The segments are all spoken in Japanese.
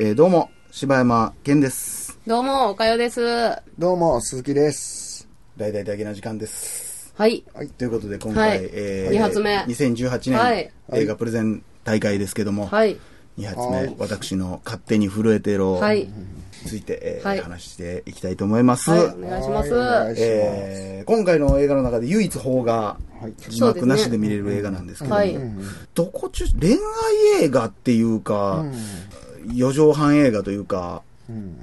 えーどうも、柴山健です。どうも、おかよです。はどうも、鈴木です。大々だけな時間です。い。ということで、今回、はいえ二発目2018年、はい映画プレゼン大会ですけども、はい。2発目はい、私の勝手に震えてろはい。について、えーはい話していきたいと思います。はい、お願いします。えー今回の映画の中で唯一邦画、はい。字幕なしで見れる映画なんですけども、はい。どこ中、恋愛映画っていうか、四畳半映画というか、うん。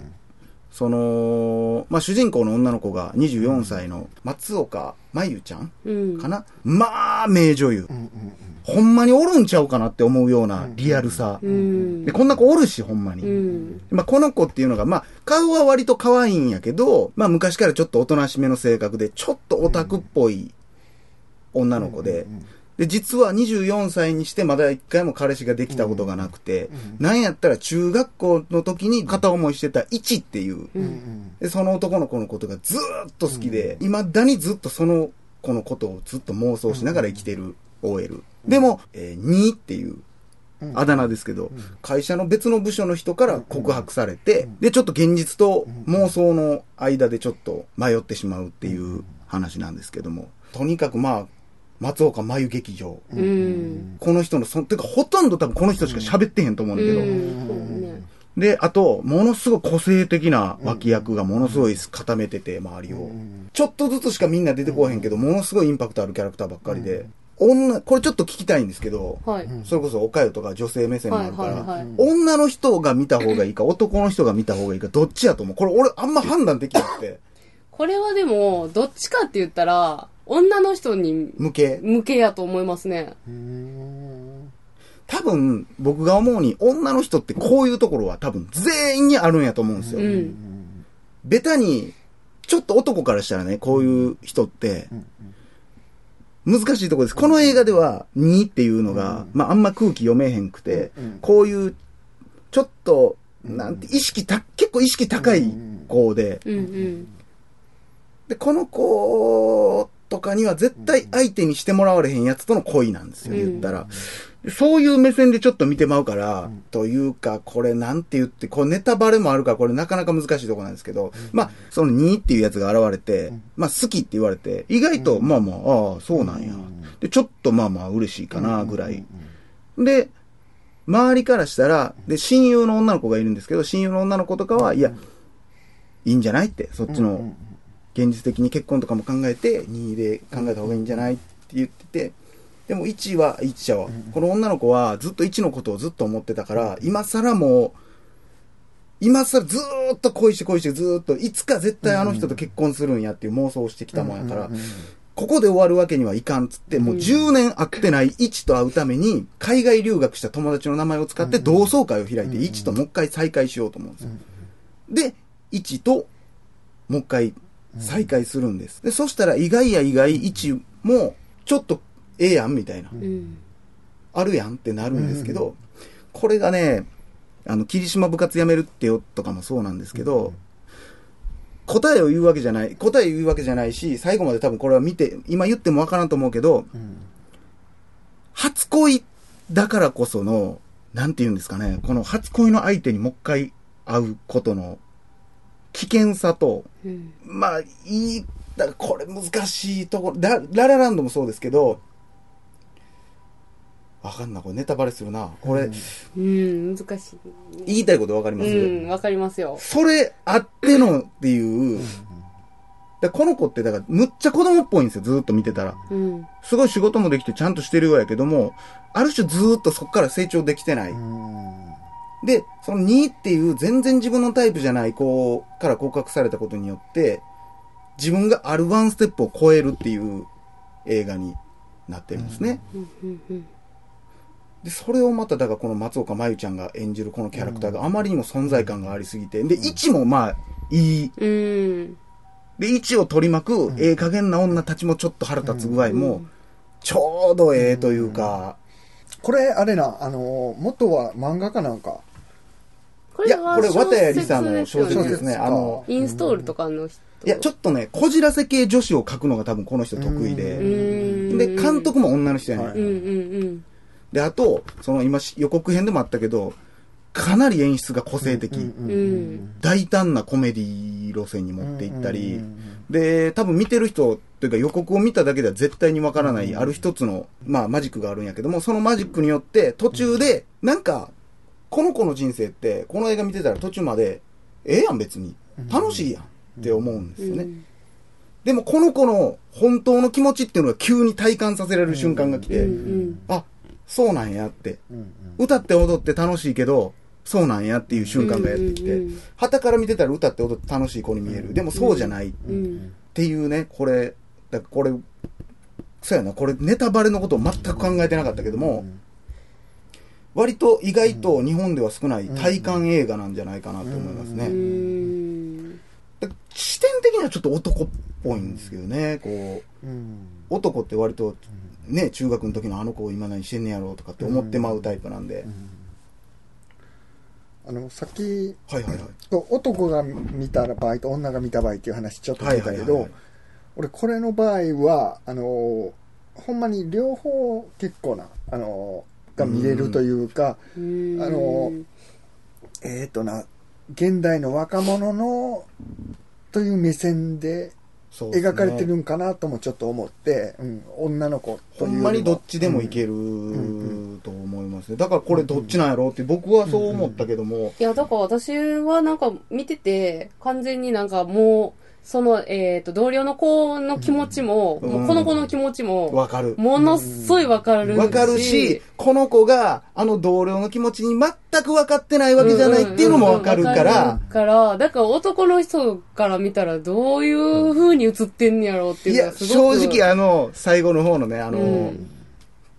その、まあ、主人公の女の子が24歳の松岡真優ちゃんうん。かな、まあ、名女優。うんうんほんまにおるんちゃうかなって思うようなリアルさ。うんで、。こんな子おるし、ほんまに。うん。まあ、この子っていうのが、まあ、顔は割と可愛いんやけど、まあ、昔からちょっとおとなしめの性格で、ちょっとオタクっぽい女の子で、で、実は24歳にしてまだ一回も彼氏ができたことがなくて、なんやったら中学校の時に片思いしてたイチっていう、で、その男の子のことがずーっと好きで、未だにずっとその子のことをずっと妄想しながら生きてる OL。でも、えー、2っていうあだ名ですけど、会社の別の部署の人から告白されて、で、ちょっと現実と妄想の間でちょっと迷ってしまうっていう話なんですけども、とにかくまあ、松岡真優劇場。うん。この人の、そてかほとんど多分この人しか喋ってへんと思うんだけど、うん。そうね。で、あと、ものすごい個性的な脇役がものすごい固めてて、周りを。ちょっとずつしかみんな出てこへんけど、ものすごいインパクトあるキャラクターばっかりで。女、これちょっと聞きたいんですけど、はい。それこそおかよとか女性目線もあるから、はいはいはい女の人が見た方がいいか、男の人が見た方がいいか、どっちやと思うこれ俺あんま判断できなくて。これはでも、どっちかって言ったら、女の人に向け。向けやと思いますね。うん。多分、僕が思うに、女の人ってこういうところは多分全員にあるんやと思うんですよ。うん。ベタに、ちょっと男からしたらね、こういう人って、難しいところです。この映画では、2っていうのが、まあ、あんま空気読めへんくて、こういう、ちょっと、なんて、意識た、結構意識高い子で、うんうん。で、この子とかには絶対相手にしてもらわれへんやつとの恋なんですよ、うん。言ったら。そういう目線でちょっと見てまうから、というか、これなんて言って、これネタバレもあるから、これなかなか難しいところなんですけど、まあ、その2っていうやつが現れて、まあ、好きって言われて、意外と、まあまあ、ああ、そうなんや。で、ちょっとまあまあ嬉しいかな、ぐらい。で、周りからしたら、で、親友の女の子がいるんですけど、親友の女の子とかは、いや、いいんじゃないって、そっちの、現実的に結婚とかも考えて、2で考えた方がいいんじゃないって言ってて、でも1は、1ちゃうわ。この女の子はずっと1のことをずっと思ってたから、今更もう、今更ずーっと恋して恋してずーっと、いつか絶対あの人と結婚するんやっていう妄想をしてきたもんやから、ここで終わるわけにはいかんっつって、もう10年会ってない1と会うために、海外留学した友達の名前を使って同窓会を開いて、1ともう一回再会しようと思うんですよ。で、1と、もう一回再会するんです。で、そしたら意外や意外1も、ちょっとええやんみたいな、うん。あるやんってなるんですけど、これがね、あの、霧島部活やめるってよとかもそうなんですけど、答えを言うわけじゃない、答え言うわけじゃないし、最後まで多分これは見て、今言ってもわからんと思うけど、初恋だからこその、なんて言うんですかね、この初恋の相手にもう一回会うことの危険さと、うん。まあ、いい、だからこれ難しいところ、ラララランドもそうですけど、わかんない、これネタバレするな。これ、うん、難しい。言いたいことわかります、うん、わかりますよ。それあってのっていう、でこの子ってだからむっちゃ子供っぽいんですよ、ずーっと見てたら。うん。すごい仕事もできてちゃんとしてるようやけども、ある種ずーっとそこから成長できてない。で、その2っていう全然自分のタイプじゃない子から告白されたことによって、自分があるワンステップを超えるっていう映画になってるんですね。で、それをまた、だからこの松岡真優ちゃんが演じるこのキャラクターがあまりにも存在感がありすぎて、で、位置もまあ、いい。うん。で、位置を取り巻く、ええ加減な女たちもちょっと腹立つ具合も、ちょうどええというか、これ、あれな、あの、元は漫画かなんか。こいや、これ、綿谷りさの小説ですね。かあの、インストールとかの人。いや、ちょっとね、こじらせ系女子を書くのが多分この人得意うで、ん。で、監督も女の人やねん。はいうんうんで、あと、その今し予告編でもあったけど、かなり演出が個性的。うん。大胆なコメディ路線に持っていったり、うんうんうんで、多分見てる人というか予告を見ただけでは絶対にわからない、ある一つの、まあマジックがあるんやけども、そのマジックによって途中で、なんか、この子の人生って、この映画見てたら途中まで、ええやん別に。楽しいやんって思うんですよね。でもこの子の本当の気持ちっていうのが急に体感させられる瞬間が来て、うん。あ、そうなんやって。歌って踊って楽しいけど、そうなんやっていう瞬間がやってきて旗から見てたら歌って踊って楽しい子に見える。でもそうじゃないっうん。ていうね、これ、だからこれ、そうやな、これネタバレのことを全く考えてなかったけども、割と意外と日本では少ない体感映画なんじゃないかなと思いますうね。視点的にはちょっと男っぽいんですけどね、こう、うん。男って割と、ね、中学の時のあの子を今何してんねやろうとかって思ってまうタイプなんで、あのさっきはいはいはい。男が見た場合と女が見た場合っていう話ちょっと出たけど俺これの場合はあのほんまに両方結構なあのが見れるというか、うん。あのえっ、とな現代の若者のという目線で描かれてるんかなともちょっと思って、うん、女の子というほんまにどっちでもいけると思いますね。だからこれどっちなんやろうって僕はそう思ったけども、いや、だから私はなんか見てて、完全になんかもう、その、えっ、と、同僚の子の気持ちも、うんもうこの子の気持ちも、わかる。ものすごいわかるし。わかるし、この子があの同僚の気持ちに全く分かってないわけじゃないっていうのもわかるかわらか、るから、だから男の人から見たらどういう風に映ってんねやろうっていや、いうのはすごく。正直あの、最後の方のね、あの、うん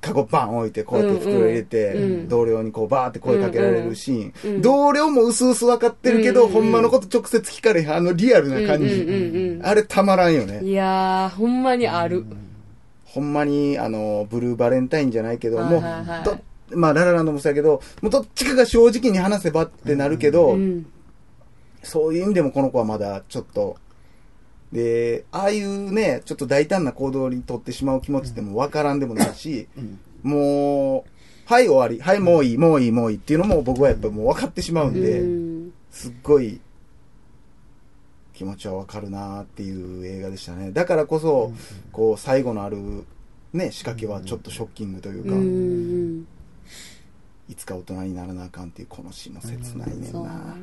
カゴバン置いて、こうやって袋入れて、うんうん同僚にこうバーって声かけられるシーン。うんうん同僚も薄々分かってるけど、うんうんほんまのこと直接聞かれへん、あのリアルな感じ。うんうんうんうんあれたまらんよね。いやー、ほんまにある。ほんまに、あの、ブルーバレンタインじゃないけど、はいもう、はいはいどまあ、ララランドもそうやけど、もうどっちかが正直に話せばってなるけど、うん。そういう意味でもこの子はまだちょっと、で、ああいうね、ちょっと大胆な行動にとってしまう気持ちってもう分からんでもないし、もう、はい終わり、はいもういい、もういい、もういいっていうのも僕はやっぱもう分かってしまうんで、うん。すっごい気持ちは分かるなっていう映画でしたね。だからこそ、こう最後のあるね、仕掛けはちょっとショッキングというか、うん。いつか大人にならなあかんっていうこのシーンも切ないねんな。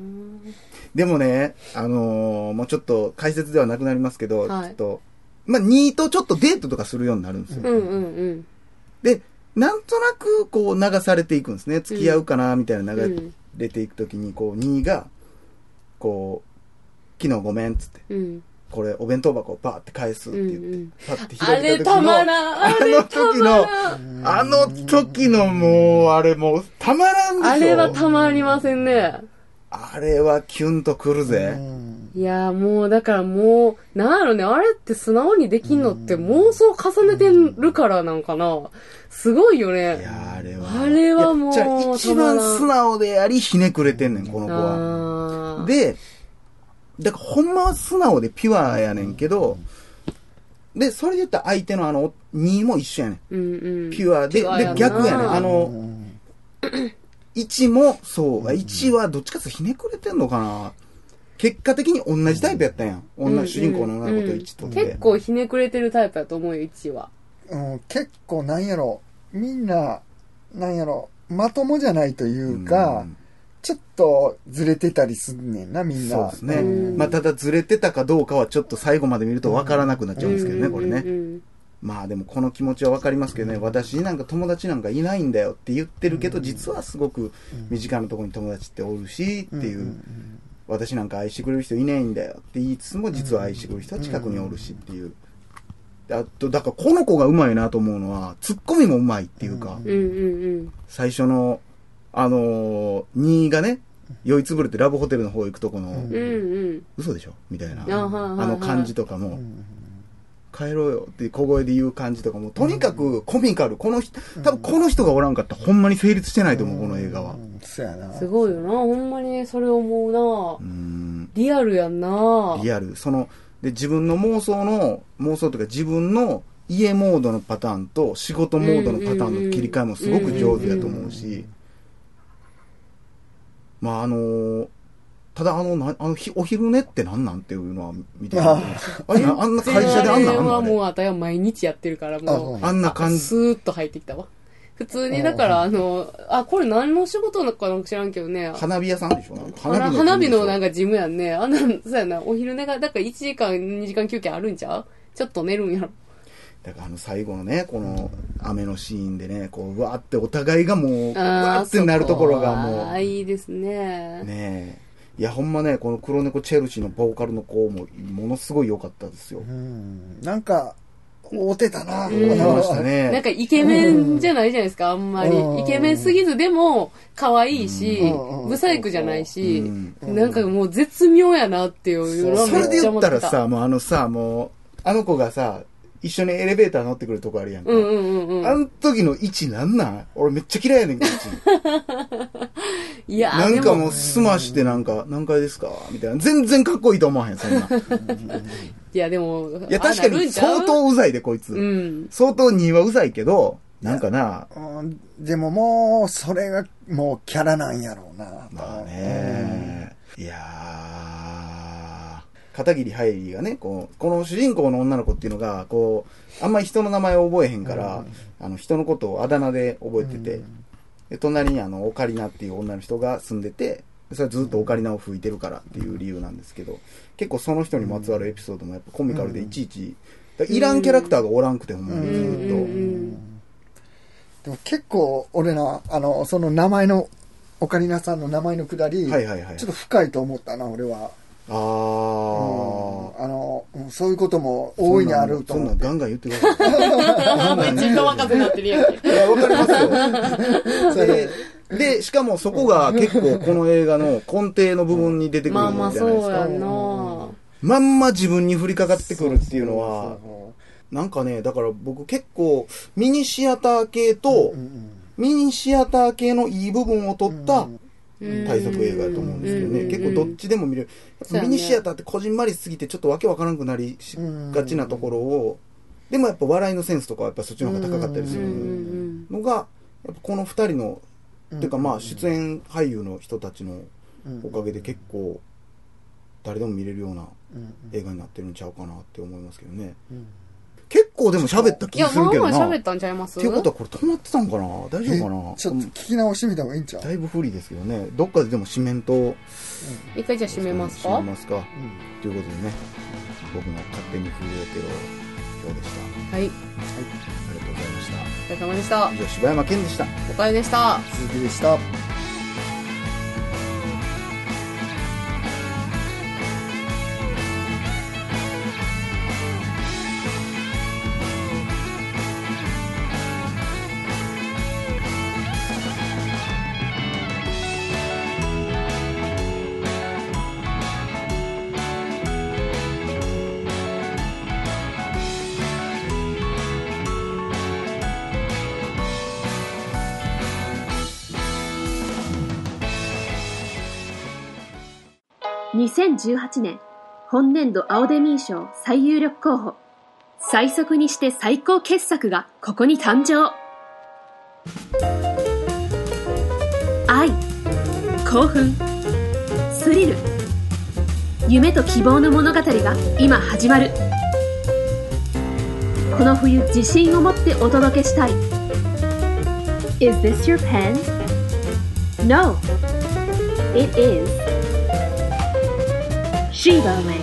でもね、あのーもうちょっと解説ではなくなりますけど、はいちょっと、まあ、2とちょっとデートとかするようになるんですよ。うんうんうん。で、なんとなくこう流されていくんですね。付き合うかな、みたいな流うんれていくときに、こう2が、こう、昨日ごめんっつって、うん。これお弁当箱をバーって返すって言って、うんうんパッてあ開いた時の、れたまらん。あのた時の。あの時のもう、あれもう、たまらんでしょ。あれはたまりませんね。あれはキュンとくるぜ。いやーもう、だからもう、なんやろね、あれって素直にできんのって妄想重ねてるからなんかな。すごいよいね。や、あれは。あれはもう一番素直であり、ひねくれてんねん、この子は。で、だからほんまは素直でピュアやねんけど、で、それで言ったら相手のあの、2も一緒やねん。うんうん。ピュアで、でピュアやな、逆やねん。あうの、ん1も、そう、1はどっちかっていうとひねくれてんのかな結果的に同じタイプやったんやん。女、主人公の女の子と1とって。結構ひねくれてるタイプやと思うよ、1は。うん、結構なんやろみんななんやろまともじゃないというか、うんちょっとずれてたりすんねんなみんなそうですね。うんまあ、ただずれてたかどうかはちょっと最後まで見るとわからなくなっちゃうんですけどね、これね。ね。まあでもこの気持ちはわかりますけどね、私になんか友達なんかいないんだよって言ってるけど、実はすごく身近なところに友達っておるしっていう、私なんか愛してくれる人いないんだよって言いつつも、実は愛してくれる人は近くにおるしっていう。であと、だからこの子がうまいなと思うのは、ツッコミもうまいっていうか。最初の、あのー、2がね、酔いつぶれてラブホテルの方行くとこの、うんうん。嘘でしょ？みたいな。あの感じとかも、帰ろうよって小声で言う感じとかも、とにかくコミカル。この人、多分この人がおらんかったらほんまに成立してないと思う、この映画は。うんそうやなすごいよな、ほんまにそれ思うなう。ん。リアルやんなリアル。その、で、自分の妄想の、妄想というか自分の家モードのパターンと仕事モードのパターンの切り替えもすごく上手だと思うし、まああのただあの、なあのひお昼寝ってなんなんっていうのは見てるああれなあんな会社であんなんあんのはあれもうあたや毎日やってるからあもう。あんな感じスーッと入ってきたわ。普通に、だから、あの、あ、これ何の仕事なのかなんか知らんけどね。花火屋さんでしょ？なんか花花火のなんかかジムやんね。あんなん、そうやな、お昼寝が、だから1時間、2時間休憩あるんちゃう？ちょっと寝るんやろ。だからあの最後のねこの雨のシーンでねこううわーってお互いがもううわーってなるところがもうああ、いいですね。ねえ。いや、ほんまね、この黒猫チェルシーのボーカルの子も、ものすごい良かったですよ。うん。なんか、合うてたな、うん思いました なんね。かイケメンじゃないじゃないですか、あんまりうん。イケメンすぎず、でも、可愛いしうん、ブサイクじゃないしうん、なんかもう絶妙やなっていうのはそれでめっちゃ言ったら。さ、もうあのさ、もう、あの子がさ、一緒にエレベーター乗ってくるとこあるやんか。うんうんうんうん。あの時の位置なんなん？俺めっちゃ嫌いやねんけど、位置。いやなんかでもう、すましてなんか、何階ですか？みたいな。全然かっこいいと思わへん、そんな。いいやでも、や、確かに相当うざいで、こいつ。うん。相当にはうざいけど、なんかな、うんでももう、それがもうキャラなんやろうな。まあね、いやー、片桐はいりがね、こう、この主人公の女の子っていうのが、こう、あんまり人の名前を覚えへんから、あの、人のことをあだ名で覚えてて、で隣にあの、オカリナっていう女の人が住んでて、それはずっとオカリナを吹いてるからっていう理由なんですけど、結構その人にまつわるエピソードもやっぱコミカルでいちいち、いらんキャラクターがおらんくてほんまにずっと。でも結構、俺な、あの、その名前の、オカリナさんの名前のくだり、はいはいはい。ちょっと深いと思ったな、俺は。あうんー。あの、うんそういうことも大いにあるとそん思って。なんガンガン言ってください。自動任せになってるやんけ。いや、わかりますよ。で、で、しかもそこが結構この映画の根底の部分に出てくるじゃないですか。そうやんなまんま自分に降りかかってくるっていうのは、そなんかね、だから僕結構ミニシアター系とミニシアター系のいい部分を取ったうん対策映画だと思うんですけどね。うん。結構どっちでも見れる。ミニシアターってこじんまりしすぎてちょっとわけわからなくなりしがちなところを、でもやっぱ笑いのセンスとかはやっぱそっちの方が高かったりするんのが、やっぱこの二人の、うんっていうかまあ出演俳優の人たちのうんおかげで結構誰でも見れるようなうん映画になってるんちゃうかなって思いますけどね。構でも喋った気いや、まあするけどな。まあ喋ったんちゃいます？っていうことはこれ止まってたんかな？大丈夫かえなちょっと聞き直してみた方がいいんちゃう？だいぶ不利ですけどね。どっかででも紙面と、一回じゃあ閉めますか？閉めますか？ということでね、僕の勝手に震えてる今日でした。はい。ありがとうございましお疲れ様でしたた。。以上、柴山健でした。おかえりでした。鈴木でした。2018年本年度アオデミー賞最有力候補。最速にして最高傑作がここに誕生。愛興奮スリル。夢と希望の物語が今始まる。この冬自信を持ってお届けしたい。Is this your pen? No. It is シーバーウェイ